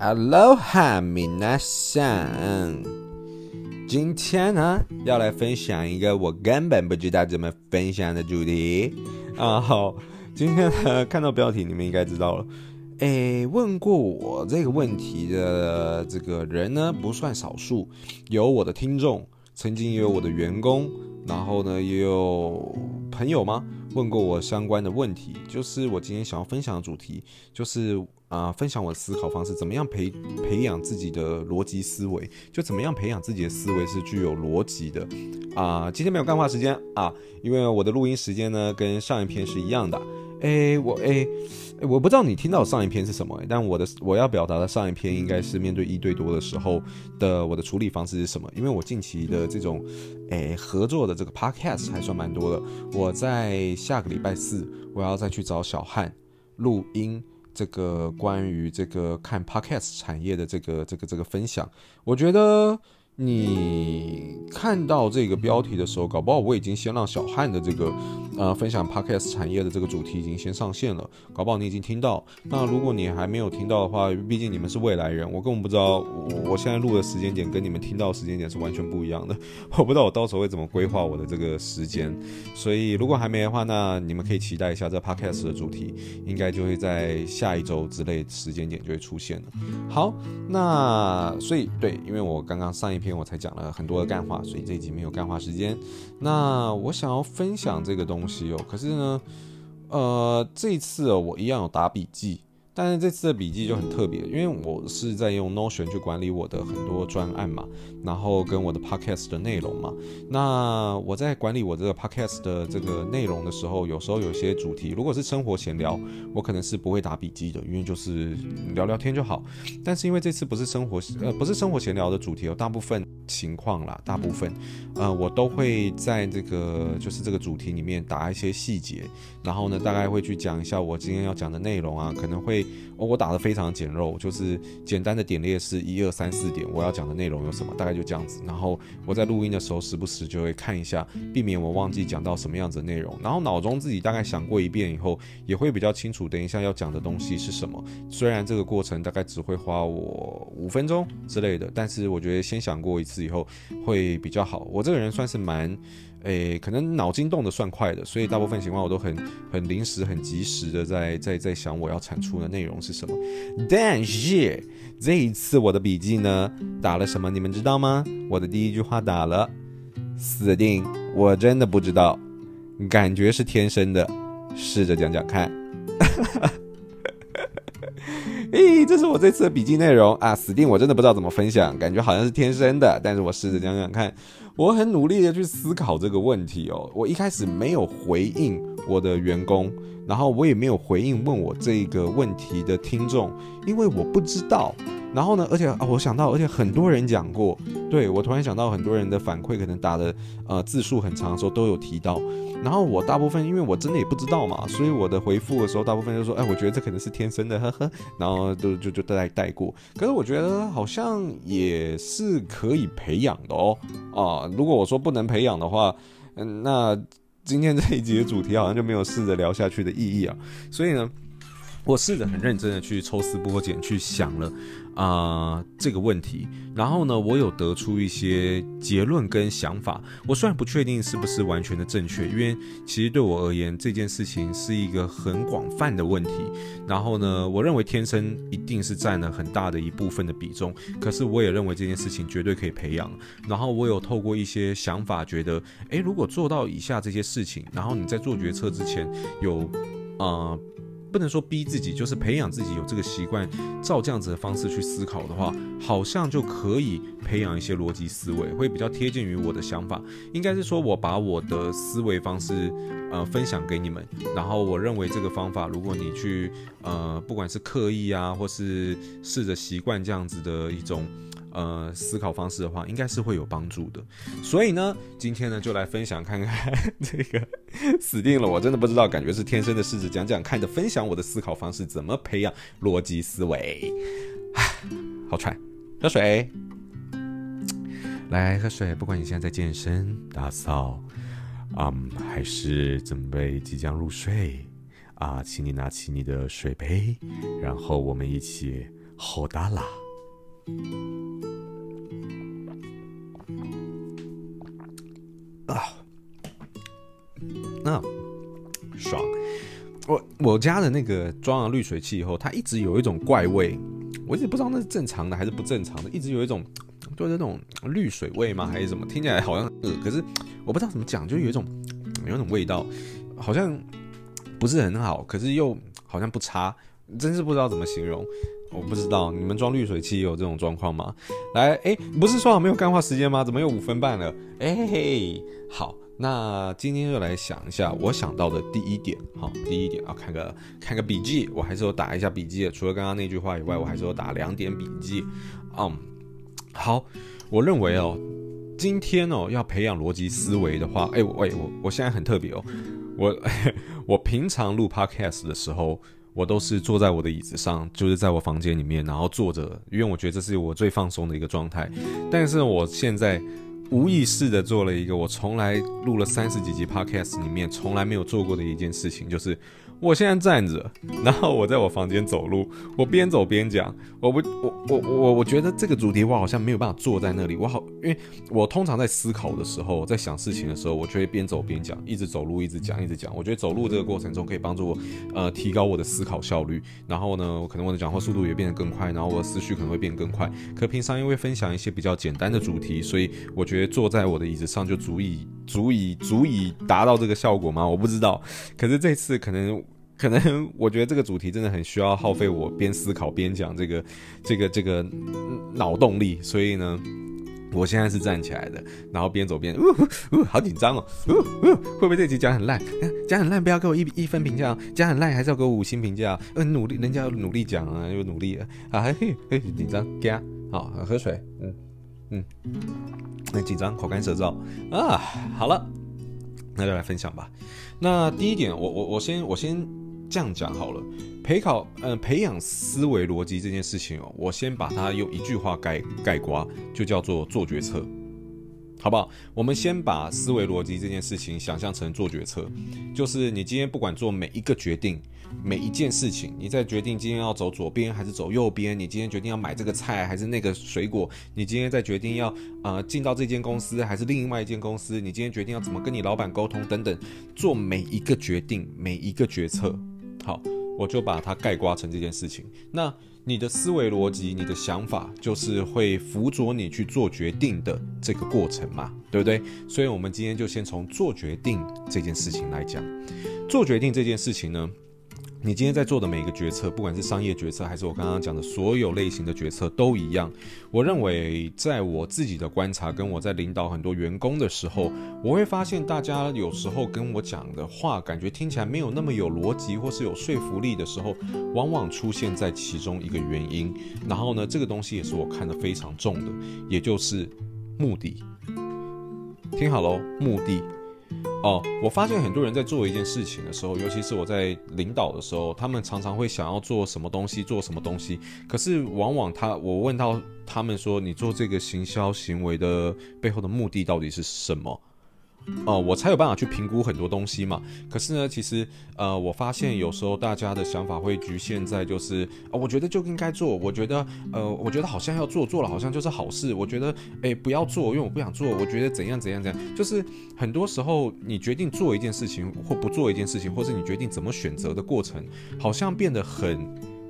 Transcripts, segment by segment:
Aloha，皆さん。今天呢，要来分享一个我根本不知道怎么分享的主题啊。好，今天呢，看到标题你们应该知道了。诶，问过我这个问题的这个人呢，不算少数，有我的听众，曾经也有我的员工，然后呢，也有朋友吗？问过我相关的问题，就是我今天想要分享的主题，就是啊、分享我的思考方式，怎么样培培养自己的逻辑思维，就怎么样培养自己的思维是具有逻辑的啊、今天没有干话时间啊，因为我的录音时间呢跟上一篇是一样的。诶，我诶。我不知道你听到上一篇是什么，但我的我要表达的上一篇应该是面对一对多的时候的我的处理方式是什么？因为我近期的这种诶合作的这个 podcast 还算蛮多的。我在下个礼拜四我要再去找小汉录音，这个关于这个看 podcast 产业的这个这个这个分享，我觉得。你看到这个标题的时候，搞不好我已经先让小汉的这个呃分享 podcast 产业的这个主题已经先上线了，搞不好你已经听到。那如果你还没有听到的话，毕竟你们是未来人，我根本不知道我我现在录的时间点跟你们听到时间点是完全不一样的。我不知道我到时候会怎么规划我的这个时间，所以如果还没的话，那你们可以期待一下这 podcast 的主题，应该就会在下一周之类时间点就会出现了。好，那所以对，因为我刚刚上一篇。我才讲了很多的干话，所以这一集没有干话时间。那我想要分享这个东西哦，可是呢，呃，这一次，我一样有打笔记。但是这次的笔记就很特别，因为我是在用 Notion 去管理我的很多专案嘛，然后跟我的 Podcast 的内容嘛。那我在管理我这个 Podcast 的这个内容的时候，有时候有些主题，如果是生活闲聊，我可能是不会打笔记的，因为就是聊聊天就好。但是因为这次不是生活呃不是生活闲聊的主题，有大部分情况啦，大部分呃我都会在这个就是这个主题里面打一些细节，然后呢大概会去讲一下我今天要讲的内容啊，可能会。哦，我打得非常简陋，就是简单的点列是一二三四点，我要讲的内容有什么，大概就这样子。然后我在录音的时候，时不时就会看一下，避免我忘记讲到什么样子的内容。然后脑中自己大概想过一遍以后，也会比较清楚，等一下要讲的东西是什么。虽然这个过程大概只会花我五分钟之类的，但是我觉得先想过一次以后会比较好。我这个人算是蛮。诶，可能脑筋动得算快的，所以大部分情况我都很很临时、很及时的在在在想我要产出的内容是什么。但是这一次我的笔记呢，打了什么？你们知道吗？我的第一句话打了死定，我真的不知道，感觉是天生的，试着讲讲看。诶，这是我这次的笔记内容啊，死定，我真的不知道怎么分享，感觉好像是天生的，但是我试着讲讲看。我很努力的去思考这个问题哦。我一开始没有回应我的员工，然后我也没有回应问我这个问题的听众，因为我不知道。然后呢，而且啊，我想到，而且很多人讲过，对，我突然想到，很多人的反馈可能打的呃字数很长的时候都有提到。然后我大部分，因为我真的也不知道嘛，所以我的回复的时候，大部分就说，哎，我觉得这可能是天生的，呵呵。然后就就就带带过。可是我觉得好像也是可以培养的哦。啊，如果我说不能培养的话，嗯，那今天这一集的主题好像就没有试着聊下去的意义啊。所以呢，我试着很认真的去抽丝剥茧去想了。啊、这个问题，然后呢，我有得出一些结论跟想法。我虽然不确定是不是完全的正确，因为其实对我而言，这件事情是一个很广泛的问题。然后呢，我认为天生一定是占了很大的一部分的比重，可是我也认为这件事情绝对可以培养。然后我有透过一些想法，觉得，诶，如果做到以下这些事情，然后你在做决策之前有，啊、不能说逼自己，就是培养自己有这个习惯，照这样子的方式去思考的话，好像就可以培养一些逻辑思维，会比较贴近于我的想法。应该是说，我把我的思维方式，呃，分享给你们。然后我认为这个方法，如果你去，呃，不管是刻意啊，或是试着习惯这样子的一种。呃，思考方式的话，应该是会有帮助的。所以呢，今天呢，就来分享看看 这个死定了，我真的不知道，感觉是天生的，试着讲讲看的，分享我的思考方式，怎么培养逻辑思维。好喘，喝水，来喝水。不管你现在在健身、打扫，嗯，还是准备即将入睡啊，请你拿起你的水杯，然后我们一起吼大啦。啊，那、爽！我我家的那个装了滤水器以后，它一直有一种怪味，我一直不知道那是正常的还是不正常的，一直有一种就是那种滤水味吗？还是什么？听起来好像呃，可是我不知道怎么讲，就有一种有一种味道，好像不是很好，可是又好像不差，真是不知道怎么形容。我不知道你们装滤水器有这种状况吗？来，哎，不是说好没有干话时间吗？怎么又五分半了？哎嘿，好，那今天就来想一下我想到的第一点。好，第一点啊，看个看个笔记，我还是有打一下笔记。除了刚刚那句话以外，我还是有打两点笔记。嗯，好，我认为哦，今天哦要培养逻辑思维的话，哎，喂，我我现在很特别哦，我 我平常录 podcast 的时候。我都是坐在我的椅子上，就是在我房间里面，然后坐着，因为我觉得这是我最放松的一个状态。但是我现在无意识的做了一个我从来录了三十几集 podcast 里面从来没有做过的一件事情，就是。我现在站着，然后我在我房间走路，我边走边讲。我不，我我我我觉得这个主题我好像没有办法坐在那里。我好，因为我通常在思考的时候，在想事情的时候，我就会边走边讲，一直走路，一直讲，一直讲。我觉得走路这个过程中可以帮助我，呃，提高我的思考效率。然后呢，可能我的讲话速度也变得更快，然后我的思绪可能会变更快。可平常因为分享一些比较简单的主题，所以我觉坐在我的椅子上就足以、足以、足以达到这个效果吗？我不知道。可是这次可能。可能我觉得这个主题真的很需要耗费我边思考边讲这个这个这个脑动力，所以呢，我现在是站起来的，然后边走边，呜呜，好紧张哦，呜呜，会不会这集讲很烂？讲很烂不要给我一一分评价，讲很烂还是要给我五星评价。嗯，努力，人家要努力讲啊，又努力了啊，嘿嘿，紧张，干，好，喝水，嗯嗯，很紧张，口干舌燥啊，好了，那就来分享吧。那第一点，我我我先我先。这样讲好了，培考，嗯、培养思维逻辑这件事情哦，我先把它用一句话概概括，就叫做做决策，好不好？我们先把思维逻辑这件事情想象成做决策，就是你今天不管做每一个决定，每一件事情，你在决定今天要走左边还是走右边，你今天决定要买这个菜还是那个水果，你今天在决定要呃进到这间公司还是另外一间公司，你今天决定要怎么跟你老板沟通等等，做每一个决定，每一个决策。好，我就把它概括成这件事情。那你的思维逻辑，你的想法，就是会辅佐你去做决定的这个过程嘛，对不对？所以，我们今天就先从做决定这件事情来讲。做决定这件事情呢，你今天在做的每一个决策，不管是商业决策，还是我刚刚讲的所有类型的决策，都一样。我认为，在我自己的观察，跟我在领导很多员工的时候，我会发现，大家有时候跟我讲的话，感觉听起来没有那么有逻辑，或是有说服力的时候，往往出现在其中一个原因。然后呢，这个东西也是我看得非常重的，也就是目的。听好喽，目的。哦，我发现很多人在做一件事情的时候，尤其是我在领导的时候，他们常常会想要做什么东西，做什么东西。可是往往他，我问到他们说，你做这个行销行为的背后的目的到底是什么？哦，我才有办法去评估很多东西嘛。可是呢，其实呃，我发现有时候大家的想法会局限在就是啊、我觉得就应该做，我觉得呃，我觉得好像要做，做了好像就是好事。我觉得诶，不要做，因为我不想做。我觉得怎样怎样怎样，就是很多时候你决定做一件事情或不做一件事情，或是你决定怎么选择的过程，好像变得很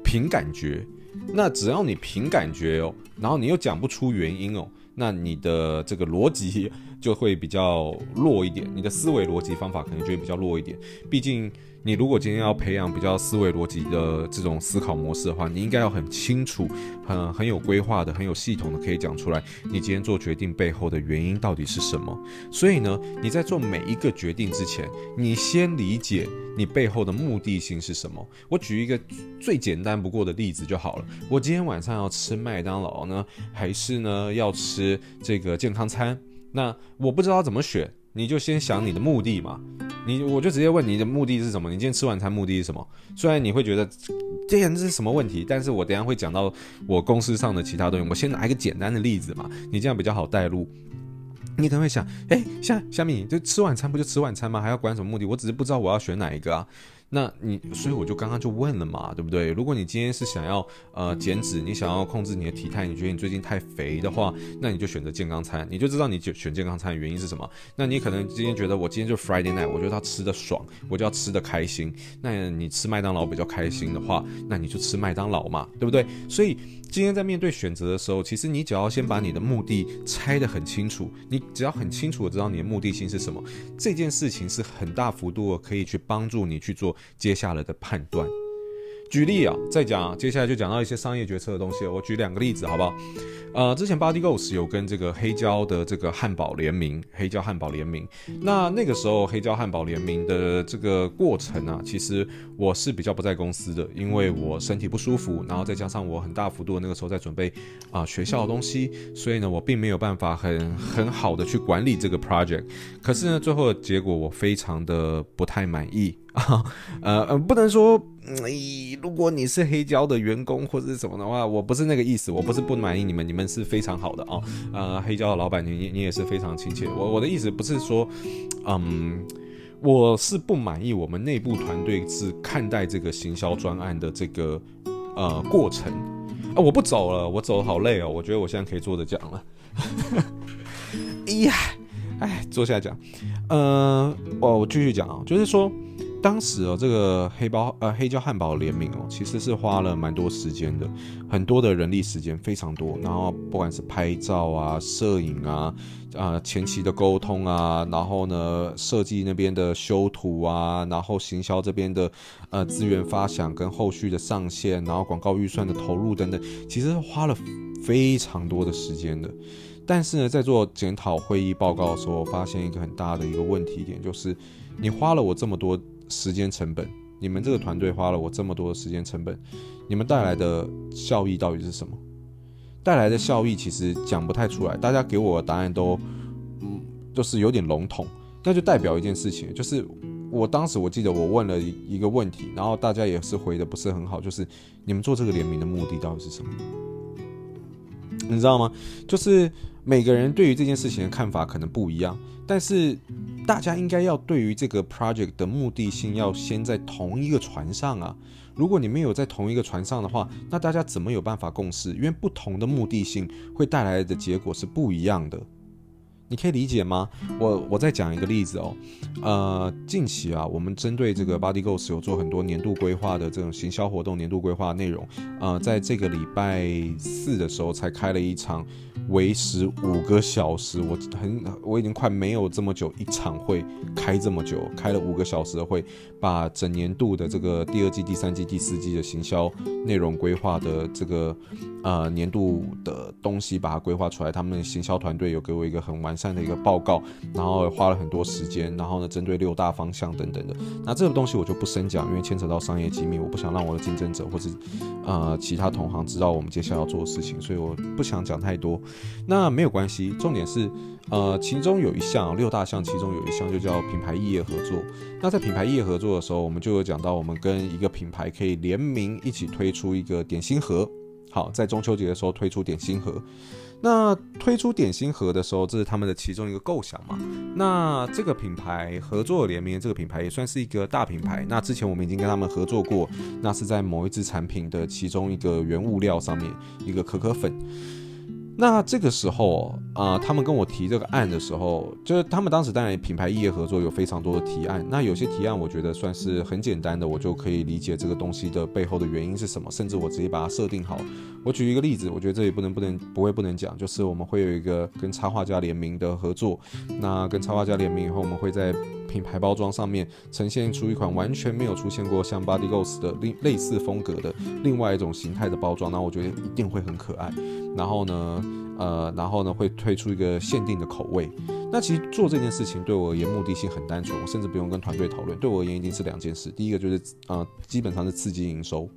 凭感觉。那只要你凭感觉哦，然后你又讲不出原因哦，那你的这个逻辑。就会比较弱一点，你的思维逻辑方法可能就会比较弱一点。毕竟，你如果今天要培养比较思维逻辑的这种思考模式的话，你应该要很清楚、很很有规划的、很有系统的，可以讲出来你今天做决定背后的原因到底是什么。所以呢，你在做每一个决定之前，你先理解你背后的目的性是什么。我举一个最简单不过的例子就好了。我今天晚上要吃麦当劳呢，还是呢要吃这个健康餐？那我不知道怎么选，你就先想你的目的嘛。你我就直接问你的目的是什么？你今天吃晚餐目的是什么？虽然你会觉得这人是什么问题，但是我等下会讲到我公司上的其他东西。我先拿一个简单的例子嘛，你这样比较好带入。你可能会想，哎，虾虾米就吃晚餐不就吃晚餐吗？还要管什么目的？我只是不知道我要选哪一个啊。那你，所以我就刚刚就问了嘛，对不对？如果你今天是想要呃减脂，你想要控制你的体态，你觉得你最近太肥的话，那你就选择健康餐，你就知道你选健康餐的原因是什么。那你可能今天觉得我今天就 Friday night，我觉得他吃的爽，我就要吃的开心。那你吃麦当劳比较开心的话，那你就吃麦当劳嘛，对不对？所以今天在面对选择的时候，其实你只要先把你的目的拆得很清楚，你只要很清楚的知道你的目的性是什么，这件事情是很大幅度可以去帮助你去做。接下来的判断，举例啊，再讲，接下来就讲到一些商业决策的东西。我举两个例子，好不好？呃，之前 Body Goals 有跟这个黑胶的这个汉堡联名，黑胶汉堡联名。那那个时候黑胶汉堡联名的这个过程啊，其实我是比较不在公司的，因为我身体不舒服，然后再加上我很大幅度的那个时候在准备啊、学校的东西，所以呢，我并没有办法很很好的去管理这个 project。可是呢，最后的结果我非常的不太满意。呃呃，不能说，嗯，如果你是黑胶的员工或者是什么的话，我不是那个意思，我不是不满意你们，你们是非常好的啊，呃，黑胶的老板，你你也是非常亲切。我我的意思不是说，嗯，我是不满意我们内部团队是看待这个行销专案的这个呃过程啊，我不走了，我走好累哦，我觉得我现在可以坐着讲了。哎呀，哎，坐下讲，呃，我我继续讲啊，就是说。当时哦，这个黑包呃黑椒汉堡联名哦，其实是花了蛮多时间的，很多的人力时间非常多。然后不管是拍照啊、摄影啊、啊、前期的沟通啊，然后呢设计那边的修图啊，然后行销这边的呃资源发想跟后续的上线，然后广告预算的投入等等，其实花了非常多的时间的。但是呢，在做检讨会议报告的时候，我发现一个很大的一个问题点，就是你花了我这么多。时间成本，你们这个团队花了我这么多的时间成本，你们带来的效益到底是什么？带来的效益其实讲不太出来，大家给我的答案都，嗯，就是有点笼统。那就代表一件事情，就是我当时我记得我问了一个问题，然后大家也是回的不是很好，就是你们做这个联名的目的到底是什么？你知道吗？就是每个人对于这件事情的看法可能不一样，但是大家应该要对于这个 project 的目的性要先在同一个船上啊。如果你没有在同一个船上的话，那大家怎么有办法共事？因为不同的目的性会带来的结果是不一样的。你可以理解吗？我我再讲一个例子哦，呃，近期啊，我们针对这个 Body Goals 有做很多年度规划的这种行销活动、年度规划内容，呃，在这个礼拜四的时候才开了一场。为时五个小时，我很我已经快没有这么久一场会开这么久，开了五个小时的会，把整年度的这个第二季、第三季、第四季的行销内容规划的这个呃年度的东西把它规划出来。他们行销团队有给我一个很完善的一个报告，然后花了很多时间，然后呢针对六大方向等等的。那这个东西我就不深讲，因为牵扯到商业机密，我不想让我的竞争者或者呃其他同行知道我们接下来要做的事情，所以我不想讲太多。那没有关系，重点是，呃，其中有一项六大项，其中有一项就叫品牌异业合作。那在品牌异业合作的时候，我们就有讲到，我们跟一个品牌可以联名一起推出一个点心盒。好，在中秋节的时候推出点心盒。那推出点心盒的时候，这是他们的其中一个构想嘛。那这个品牌合作联名，这个品牌也算是一个大品牌。那之前我们已经跟他们合作过，那是在某一支产品的其中一个原物料上面，一个可可粉。那这个时候啊、他们跟我提这个案的时候，就是他们当时当然品牌异业合作有非常多的提案。那有些提案我觉得算是很简单的，我就可以理解这个东西的背后的原因是什么，甚至我直接把它设定好。我举一个例子，我觉得这里不能不能不会不能讲，就是我们会有一个跟插画家联名的合作。那跟插画家联名以后，我们会在品牌包装上面呈现出一款完全没有出现过像 Body Goals 的另类似风格的另外一种形态的包装，那我觉得一定会很可爱。然后呢，呃，然后呢会推出一个限定的口味。那其实做这件事情对我而言目的性很单纯，我甚至不用跟团队讨论。对我而言一定是两件事，第一个就是呃，基本上是刺激营收。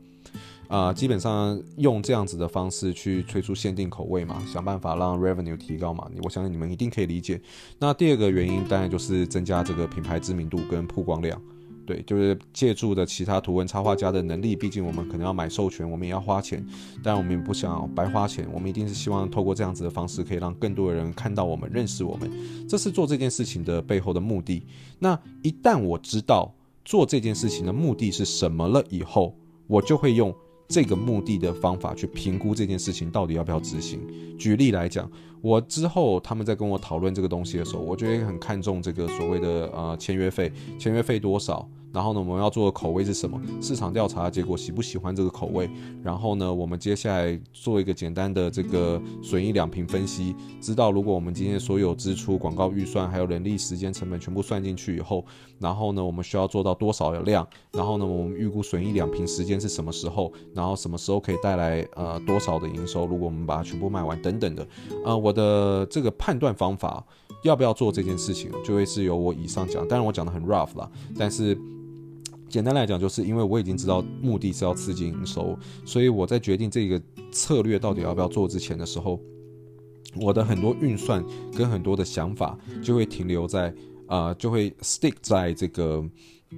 啊、基本上用这样子的方式去推出限定口味嘛，想办法让 revenue 提高嘛。我相信你们一定可以理解。那第二个原因当然就是增加这个品牌知名度跟曝光量。对，就是借助的其他图文插画家的能力。毕竟我们可能要买授权，我们也要花钱，但我们也不想白花钱。我们一定是希望透过这样子的方式，可以让更多的人看到我们、认识我们。这是做这件事情的背后的目的。那一旦我知道。做这件事情的目的是什么了以后，我就会用这个目的的方法去评估这件事情到底要不要执行。举例来讲，我之后他们在跟我讨论这个东西的时候，我就会很看重这个所谓的呃签约费，签约费多少。然后呢，我们要做的口味是什么？市场调查结果喜不喜欢这个口味？然后呢，我们接下来做一个简单的这个损益两平分析，知道如果我们今天所有支出、广告预算还有人力、时间成本全部算进去以后，然后呢，我们需要做到多少的量？然后呢，我们预估损益两平时间是什么时候？然后什么时候可以带来呃多少的营收？如果我们把它全部卖完等等的，呃，我我的这个判断方法要不要做这件事情，就会是由我以上讲。当然我讲的很 rough 啦，但是。简单来讲，就是因为我已经知道目的是要刺激营收，所以我在决定这个策略到底要不要做之前的时候，我的很多运算跟很多的想法就会停留在啊、就会 stick 在这个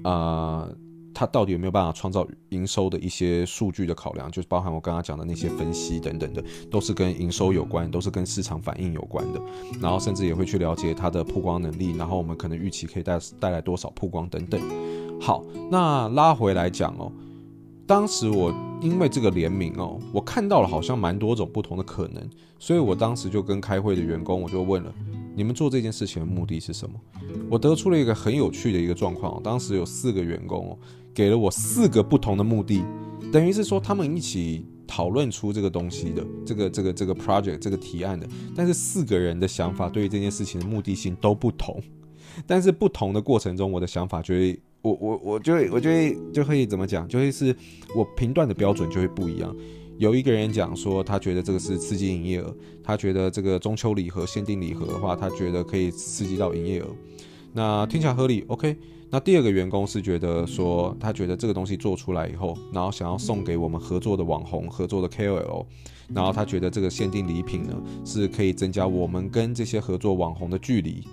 啊、它到底有没有办法创造营收的一些数据的考量，就是包含我刚刚讲的那些分析等等的，都是跟营收有关，都是跟市场反应有关的，然后甚至也会去了解它的曝光能力，然后我们可能预期可以带带来多少曝光等等。好，那拉回来讲哦，当时我因为这个联名哦，我看到了好像蛮多种不同的可能，所以我当时就跟开会的员工我就问了，你们做这件事情的目的是什么？我得出了一个很有趣的一个状况，当时有四个员工哦，给了我四个不同的目的，等于是说他们一起讨论出这个东西的这个这个这个 project 这个提案的，但是四个人的想法对于这件事情的目的性都不同，但是不同的过程中，我的想法就会。我我我就会我就会就会怎么讲，就会是我评断的标准就会不一样。有一个人讲说，他觉得这个是刺激营业额，他觉得这个中秋礼盒限定礼盒的话，他觉得可以刺激到营业额。那听起来合理，OK。那第二个员工是觉得说，他觉得这个东西做出来以后，然后想要送给我们合作的网红、合作的 KOL，然后他觉得这个限定礼品呢，是可以增加我们跟这些合作网红的距离。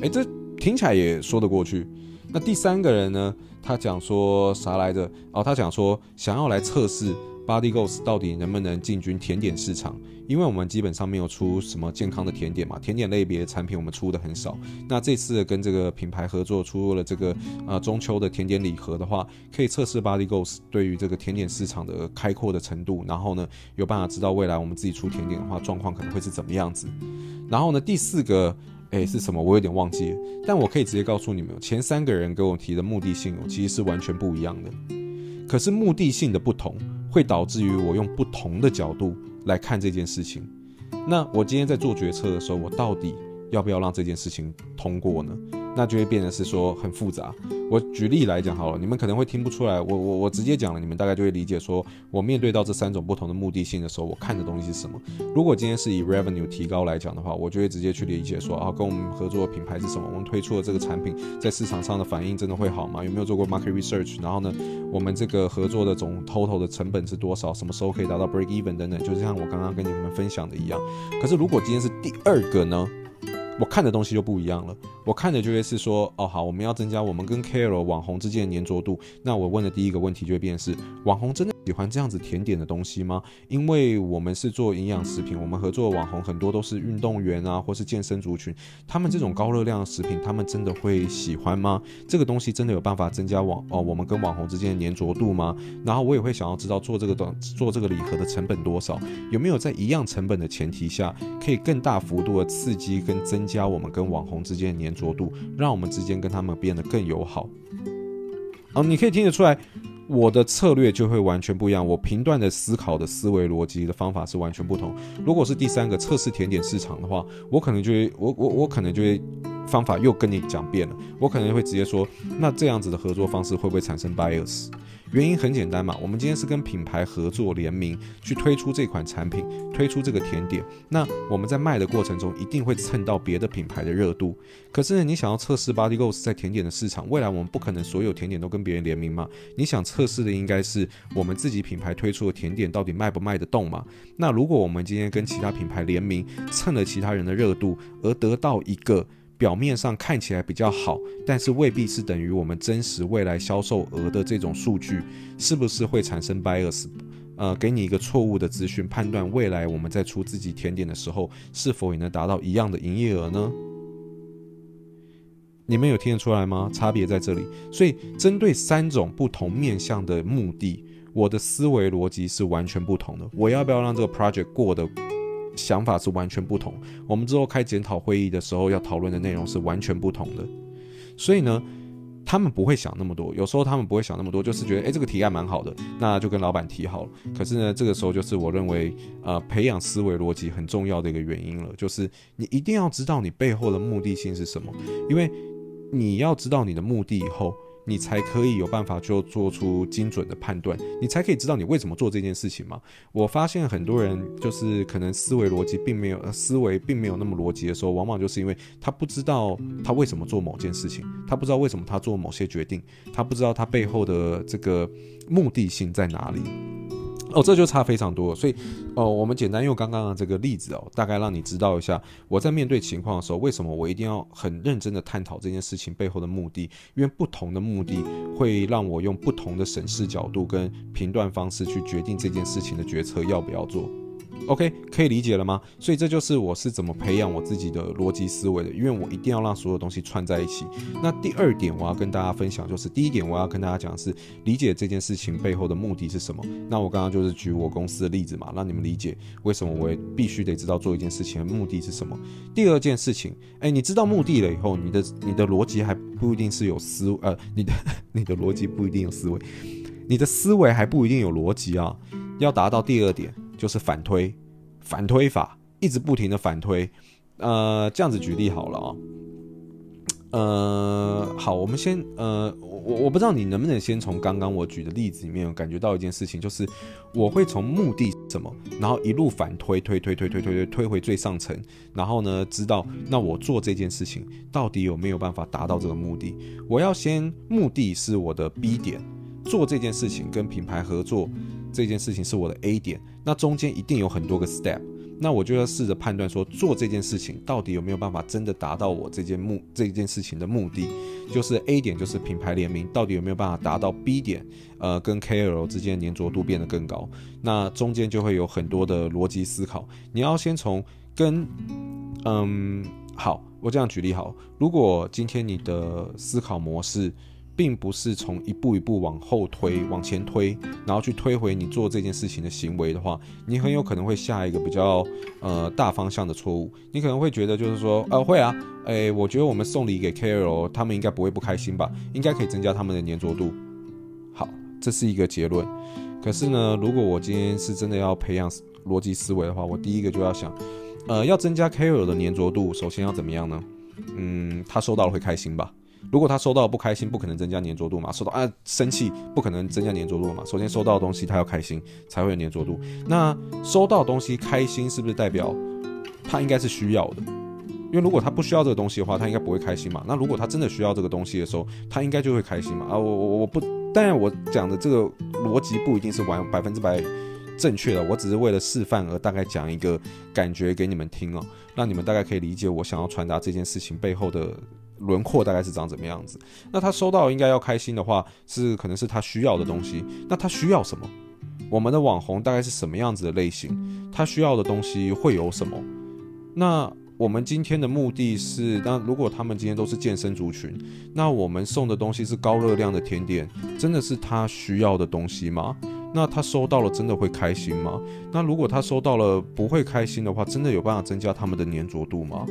诶，这听起来也说得过去。那第三个人呢？他讲说啥来着？哦，他讲说想要来测试 Body Ghost 到底能不能进军甜点市场，因为我们基本上没有出什么健康的甜点嘛，甜点类别产品我们出的很少。那这次跟这个品牌合作出了这个呃中秋的甜点礼盒的话，可以测试 Body Ghost 对于这个甜点市场的开阔的程度，然后呢有办法知道未来我们自己出甜点的话状况可能会是怎么样子。然后呢第四个。诶，是什么？我有点忘记，但我可以直接告诉你们，前三个人给我提的目的性，其实是完全不一样的。可是目的性的不同，会导致于我用不同的角度来看这件事情。那我今天在做决策的时候，我到底要不要让这件事情通过呢？那就会变得是说很复杂。我举例来讲好了，你们可能会听不出来。我我我直接讲了，你们大概就会理解说，我面对到这三种不同的目的性的时候，我看的东西是什么。如果今天是以 revenue 提高来讲的话，我就会直接去理解说，啊，跟我们合作的品牌是什么？我们推出的这个产品在市场上的反应真的会好吗？有没有做过 market research？然后呢，我们这个合作的总 total 的成本是多少？什么时候可以达到 break even 等等，就像我刚刚跟你们分享的一样。可是如果今天是第二个呢？我看的东西就不一样了，我看的就会是说，哦好，我们要增加我们跟 KOL 网红之间的粘着度。那我问的第一个问题就会变是，网红真的喜欢这样子甜点的东西吗？因为我们是做营养食品，我们合作的网红很多都是运动员啊，或是健身族群，他们这种高热量的食品，他们真的会喜欢吗？这个东西真的有办法增加网哦我们跟网红之间的粘着度吗？然后我也会想要知道做这个短做这个礼盒的成本多少，有没有在一样成本的前提下，可以更大幅度的刺激跟增。加我们跟网红之间的粘着度，让我们之间跟他们变得更友好。哦，你可以听得出来，我的策略就会完全不一样。我频段的思考的思维逻辑的方法是完全不同。如果是第三个测试甜点市场的话，我可能就会，我我我可能就会方法又跟你讲变了。我可能会直接说，那这样子的合作方式会不会产生 bias？原因很简单嘛，我们今天是跟品牌合作联名去推出这款产品，推出这个甜点。那我们在卖的过程中，一定会蹭到别的品牌的热度。可是呢，你想要测试 Body Ghost 在甜点的市场，未来我们不可能所有甜点都跟别人联名嘛？你想测试的应该是我们自己品牌推出的甜点到底卖不卖得动嘛？那如果我们今天跟其他品牌联名，蹭了其他人的热度，而得到一个。表面上看起来比较好，但是未必是等于我们真实未来销售额的这种数据，是不是会产生 bias？呃，给你一个错误的资讯，判断未来我们在出自己甜点的时候，是否也能达到一样的营业额呢？你们有听得出来吗？差别在这里。所以针对三种不同面向的目的，我的思维逻辑是完全不同的。我要不要让这个 project 过的想法是完全不同。我们之后开检讨会议的时候要讨论的内容是完全不同的。所以呢，他们不会想那么多，有时候他们不会想那么多，就是觉得，诶，这个提案蛮好的，那就跟老板提好了。可是呢，这个时候就是我认为，呃，培养思维逻辑很重要的一个原因了，就是你一定要知道你背后的目的性是什么，因为你要知道你的目的以后。你才可以有办法就做出精准的判断，你才可以知道你为什么做这件事情嘛。我发现很多人就是可能思维逻辑并没有，思维并没有那么逻辑的时候，往往就是因为他不知道他为什么做某件事情，他不知道为什么他做某些决定，他不知道他背后的这个目的性在哪里。哦，这就差非常多，所以，哦，我们简单用刚刚的这个例子哦，大概让你知道一下，我在面对情况的时候，为什么我一定要很认真的探讨这件事情背后的目的，因为不同的目的会让我用不同的审视角度跟评断方式去决定这件事情的决策要不要做。OK，可以理解了吗？所以这就是我是怎么培养我自己的逻辑思维的，因为我一定要让所有东西串在一起。那第二点我要跟大家分享，就是第一点我要跟大家讲的是理解这件事情背后的目的是什么。那我刚刚就是举我公司的例子嘛，让你们理解为什么我必须得知道做一件事情的目的是什么。第二件事情，哎，你知道目的了以后，你的你的逻辑还不一定是有思呃，你的 你的逻辑不一定有思维，你的思维还不一定有逻辑啊。要达到第二点。就是反推，反推法，一直不停的反推，呃，这样子举例好了啊、呃，好，我们先，呃，我我不知道你能不能先从刚刚我举的例子里面感觉到一件事情，就是我会从目的什么，然后一路反推，推推推推推推推回最上层，然后呢，知道那我做这件事情到底有没有办法达到这个目的？我要先目的是我的 B 点，做这件事情跟品牌合作。这件事情是我的 A 点，那中间一定有很多个 step，那我就要试着判断说，做这件事情到底有没有办法真的达到我这件目这件事情的目的，就是 A 点就是品牌联名，到底有没有办法达到 B 点，呃，跟 KOL 之间的粘着度变得更高，那中间就会有很多的逻辑思考，你要先从跟，嗯，好，我这样举例好，如果今天你的思考模式。并不是从一步一步往后推、往前推，然后去推回你做这件事情的行为的话，你很有可能会下一个比较呃大方向的错误。你可能会觉得就是说，呃，会啊，诶，我觉得我们送礼给 Carol，他们应该不会不开心吧？应该可以增加他们的黏着度。好，这是一个结论。可是呢，如果我今天是真的要培养逻辑思维的话，我第一个就要想，呃，要增加 Carol 的黏着度，首先要怎么样呢？嗯，他收到了会开心吧？如果他收到不开心，不可能增加粘着度嘛。收到啊，生气不可能增加粘着度嘛。首先收到的东西他要开心才会有粘着度。那收到东西开心是不是代表他应该是需要的？因为如果他不需要这个东西的话，他应该不会开心嘛。那如果他真的需要这个东西的时候，他应该就会开心嘛。啊，我我我不，当然我讲的这个逻辑不一定是完百分之百正确的，我只是为了示范而大概讲一个感觉给你们听哦，让你们大概可以理解我想要传达这件事情背后的。轮廓大概是长怎么样子？那他收到应该要开心的话，是可能是他需要的东西。那他需要什么？我们的网红大概是什么样子的类型？他需要的东西会有什么？那我们今天的目的是，那如果他们今天都是健身族群，那我们送的东西是高热量的甜点，真的是他需要的东西吗？那他收到了真的会开心吗？那如果他收到了不会开心的话，真的有办法增加他们的粘着度吗？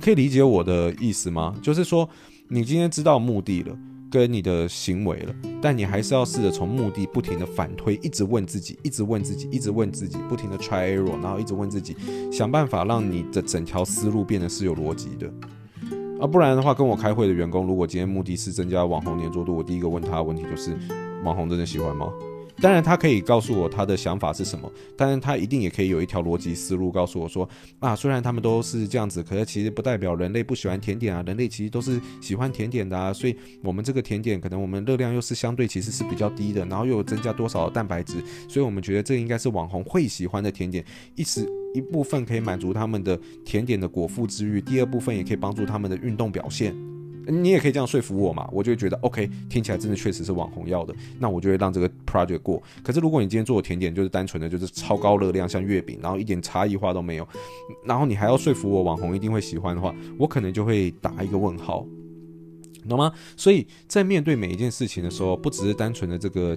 可以理解我的意思吗？就是说，你今天知道目的了，跟你的行为了，但你还是要试着从目的不停的反推，一直问自己，一直问自己，一直问自己，不停的 try error，然后一直问自己，想办法让你的整条思路变得是有逻辑的。啊，不然的话，跟我开会的员工，如果今天目的是增加网红黏着度，我第一个问他的问题就是，网红真的喜欢吗？当然，他可以告诉我他的想法是什么，当然他一定也可以有一条逻辑思路告诉我说，啊，虽然他们都是这样子，可是其实不代表人类不喜欢甜点啊，人类其实都是喜欢甜点的啊，所以我们这个甜点可能我们热量又是相对其实是比较低的，然后又有增加多少蛋白质，所以我们觉得这应该是网红会喜欢的甜点，一时一部分可以满足他们的甜点的果腹之欲，第二部分也可以帮助他们的运动表现。你也可以这样说服我嘛，我就会觉得 OK，听起来真的确实是网红要的，那我就会让这个 project 过。可是如果你今天做的甜点就是单纯的就是超高热量，像月饼，然后一点差异化都没有，然后你还要说服我网红一定会喜欢的话，我可能就会打一个问号，懂吗？所以在面对每一件事情的时候，不只是单纯的这个。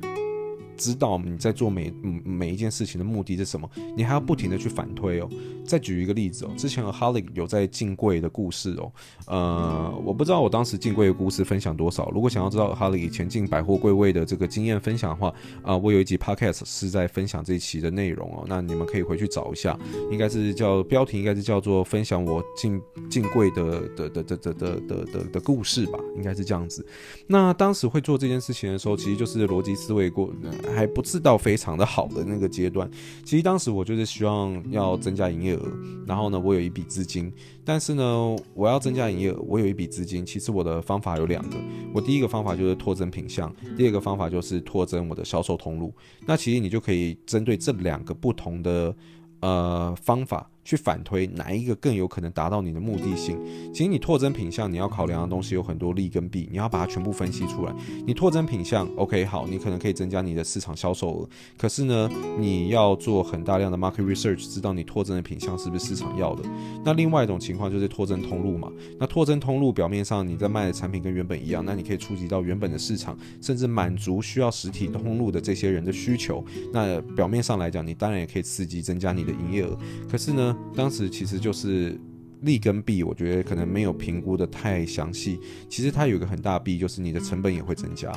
知道你在做每每一件事情的目的是什么，你还要不停的去反推哦。再举一个例子哦，之前有 Holly 有在进柜的故事哦，呃，我不知道我当时进柜的故事分享多少。如果想要知道 Holly 以前进百货柜位的这个经验分享的话，啊、我有一集 Podcast 是在分享这一期的内容哦，那你们可以回去找一下，应该是叫标题应该是叫做分享我进进柜的的的的的的的的故事吧，应该是这样子。那当时会做这件事情的时候，其实就是逻辑思维过。还不至到非常的好的那个阶段，其实当时我就是希望要增加营业额，然后呢，我有一笔资金，但是呢，我要增加营业额，我有一笔资金，其实我的方法有两个，我第一个方法就是拓增品项，第二个方法就是拓增我的销售通路，那其实你就可以针对这两个不同的呃方法。去反推哪一个更有可能达到你的目的性？其实你拓增品项，你要考量的东西有很多利跟弊，你要把它全部分析出来。你拓增品项，OK，好，你可能可以增加你的市场销售额。可是呢，你要做很大量的 market research，知道你拓增的品项是不是市场要的。那另外一种情况就是拓增通路嘛。那拓增通路表面上你在卖的产品跟原本一样，那你可以触及到原本的市场，甚至满足需要实体通路的这些人的需求。那表面上来讲，你当然也可以刺激增加你的营业额。可是呢，当时其实就是利跟弊，我觉得可能没有评估的太详细。其实它有一个很大弊，就是你的成本也会增加。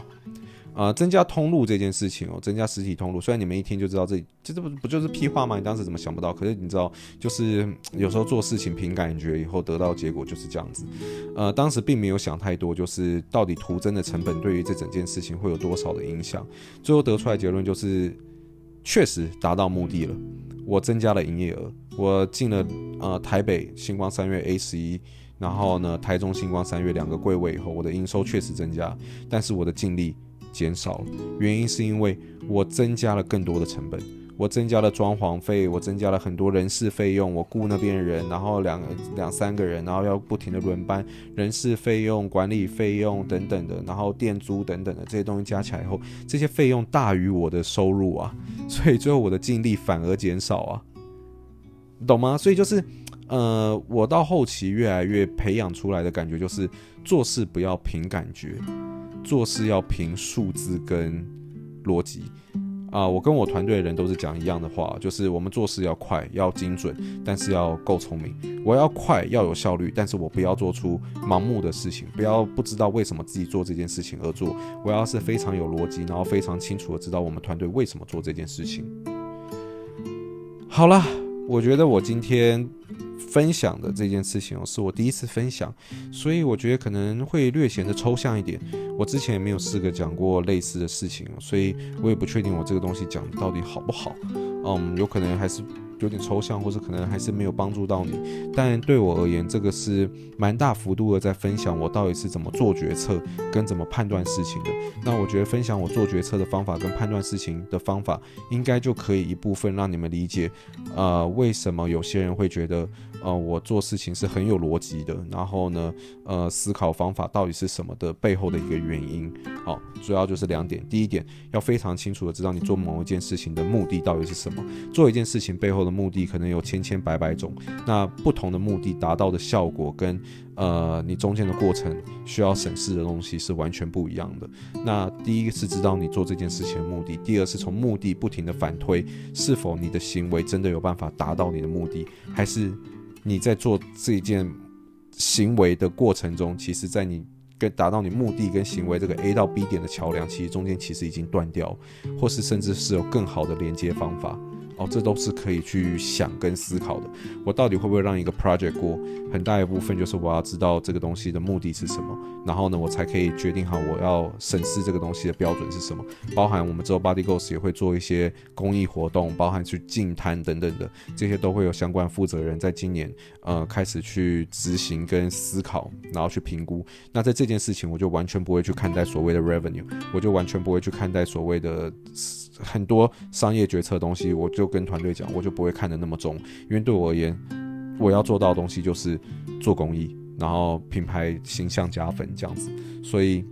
啊、增加通路这件事情哦，增加实体通路，虽然你们一听就知道这，这这不不就是屁话吗？你当时怎么想不到？可是你知道，就是有时候做事情凭感觉，以后得到结果就是这样子。呃，当时并没有想太多，就是到底徒增的成本对于这整件事情会有多少的影响。最后得出来结论就是，确实达到目的了。我增加了营业额，我进了呃台北星光三月 A 十一，然后呢台中星光三月两个柜位以后，我的营收确实增加，但是我的净利减少了。原因是因为我增加了更多的成本。我增加了装潢费，我增加了很多人事费用，我雇那边人，然后两两三个人，然后要不停的轮班，人事费用、管理费用等等的，然后店租等等的这些东西加起来以后，这些费用大于我的收入啊，所以最后我的净利反而减少啊，懂吗？所以就是，呃，我到后期越来越培养出来的感觉就是，做事不要凭感觉，做事要凭数字跟逻辑。啊，我跟我团队的人都是讲一样的话，就是我们做事要快，要精准，但是要够聪明。我要快，要有效率，但是我不要做出盲目的事情，不要不知道为什么自己做这件事情而做。我要是非常有逻辑，然后非常清楚的知道我们团队为什么做这件事情。好了，我觉得我今天。分享的这件事情，是我第一次分享，所以我觉得可能会略显得抽象一点。我之前也没有试着讲过类似的事情，所以我也不确定我这个东西讲到底好不好。嗯，有可能还是。有点抽象，或是可能还是没有帮助到你。但对我而言，这个是蛮大幅度的在分享我到底是怎么做决策跟怎么判断事情的。那我觉得分享我做决策的方法跟判断事情的方法，应该就可以一部分让你们理解，呃，为什么有些人会觉得，呃，我做事情是很有逻辑的。然后呢，呃，思考方法到底是什么的背后的一个原因。好，主要就是两点。第一点，要非常清楚的知道你做某一件事情的目的到底是什么。做一件事情背后的。目的可能有千千百百种，那不同的目的达到的效果跟呃你中间的过程需要审视的东西是完全不一样的。那第一个是知道你做这件事情的目的，第二是从目的不停的反推，是否你的行为真的有办法达到你的目的，还是你在做这一件行为的过程中，其实在你跟达到你目的跟行为这个 A 到 B 点的桥梁，其实中间其实已经断掉，或是甚至是有更好的连接方法。哦，这都是可以去想跟思考的。我到底会不会让一个 project 过？很大一部分就是我要知道这个东西的目的是什么，然后呢，我才可以决定好我要审视这个东西的标准是什么。包含我们之后 Body Goals 也会做一些公益活动，包含去进摊等等的，这些都会有相关负责人在今年呃开始去执行跟思考，然后去评估。那在这件事情，我就完全不会去看待所谓的 revenue，我就完全不会去看待所谓的。很多商业决策东西，我就跟团队讲，我就不会看得那么重，因为对我而言，我要做到的东西就是做公益，然后品牌形象加分这样子。所以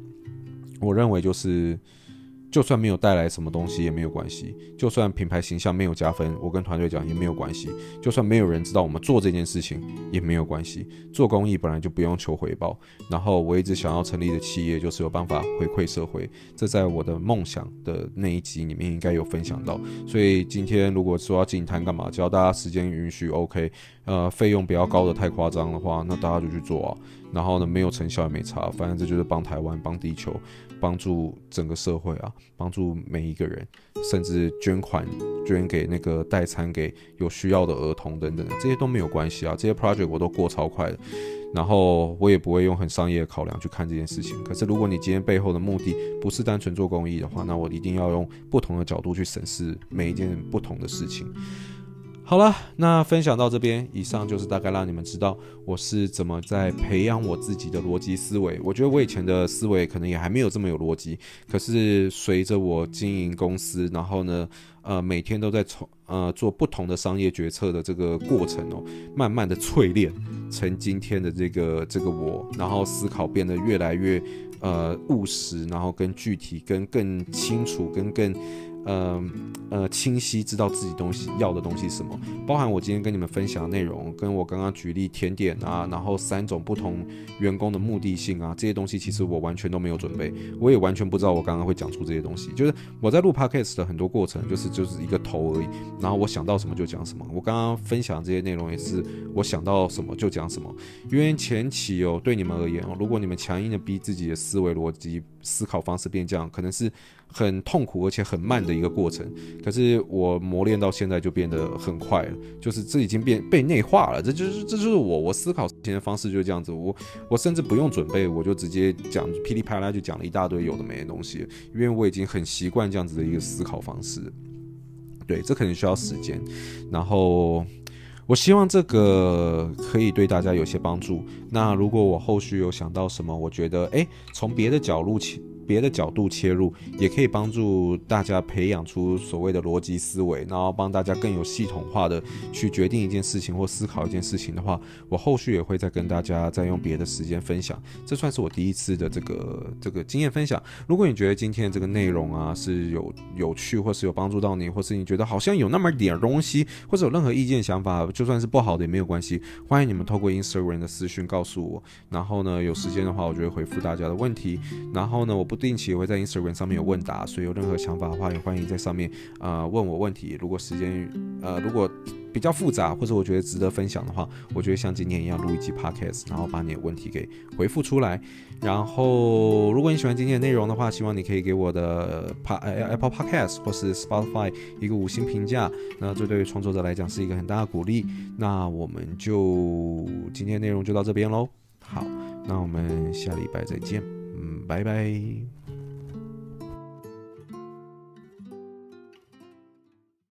我认为就是。就算没有带来什么东西也没有关系，就算品牌形象没有加分，我跟团队讲也没有关系。就算没有人知道我们做这件事情也没有关系。做公益本来就不用求回报。然后我一直想要成立的企业就是有办法回馈社会，这在我的梦想的那一集里面应该有分享到。所以今天如果说要进摊干嘛，只要大家时间允许，OK，呃，费用不要高得太夸张的话，那大家就去做啊。然后呢，没有成效也没差，反正这就是帮台湾、帮地球。帮助整个社会啊，帮助每一个人，甚至捐款捐给那个代餐给有需要的儿童等等，这些都没有关系啊。这些 project 我都过超快的，然后我也不会用很商业的考量去看这件事情。可是如果你今天背后的目的不是单纯做公益的话，那我一定要用不同的角度去审视每一件不同的事情。好了，那分享到这边，以上就是大概让你们知道我是怎么在培养我自己的逻辑思维。我觉得我以前的思维可能也还没有这么有逻辑，可是随着我经营公司，然后呢，呃，每天都在从呃做不同的商业决策的这个过程哦，慢慢的淬炼成今天的这个这个我，然后思考变得越来越呃务实，然后更具体、跟更清楚、跟更。呃呃，清晰知道自己东西要的东西是什么，包含我今天跟你们分享的内容，跟我刚刚举例甜点啊，然后三种不同员工的目的性啊，这些东西其实我完全都没有准备，我也完全不知道我刚刚会讲出这些东西。就是我在录 podcast 的很多过程，就是就是一个头而已，然后我想到什么就讲什么。我刚刚分享这些内容也是我想到什么就讲什么，因为前期哦，对你们而言哦，如果你们强硬的逼自己的思维逻辑思考方式变这样，可能是。很痛苦而且很慢的一个过程，可是我磨练到现在就变得很快了，就是这已经变被内化了，这就是这就是我我思考事情的方式就是这样子，我我甚至不用准备，我就直接讲噼里啪啦就讲了一大堆有的没的东西，因为我已经很习惯这样子的一个思考方式。对，这可能需要时间，然后我希望这个可以对大家有些帮助。那如果我后续有想到什么，我觉得诶，从别的角度去。别的角度切入，也可以帮助大家培养出所谓的逻辑思维，然后帮大家更有系统化的去决定一件事情或思考一件事情的话，我后续也会再跟大家再用别的时间分享。这算是我第一次的这个这个经验分享。如果你觉得今天这个内容啊是有有趣，或是有帮助到你，或是你觉得好像有那么点东西，或者有任何意见想法，就算是不好的也没有关系，欢迎你们透过 Instagram 的私讯告诉我。然后呢，有时间的话，我就会回复大家的问题。然后呢，我不定期也会在 Instagram 上面有问答，所以有任何想法的话，也欢迎在上面呃问我问题。如果时间呃如果比较复杂，或者我觉得值得分享的话，我觉得像今天一样录一集 Podcast，然后把你的问题给回复出来。然后如果你喜欢今天的内容的话，希望你可以给我的 Apple Podcast 或是 Spotify 一个五星评价，那这对于创作者来讲是一个很大的鼓励。那我们就今天内容就到这边喽。好，那我们下礼拜再见。拜拜。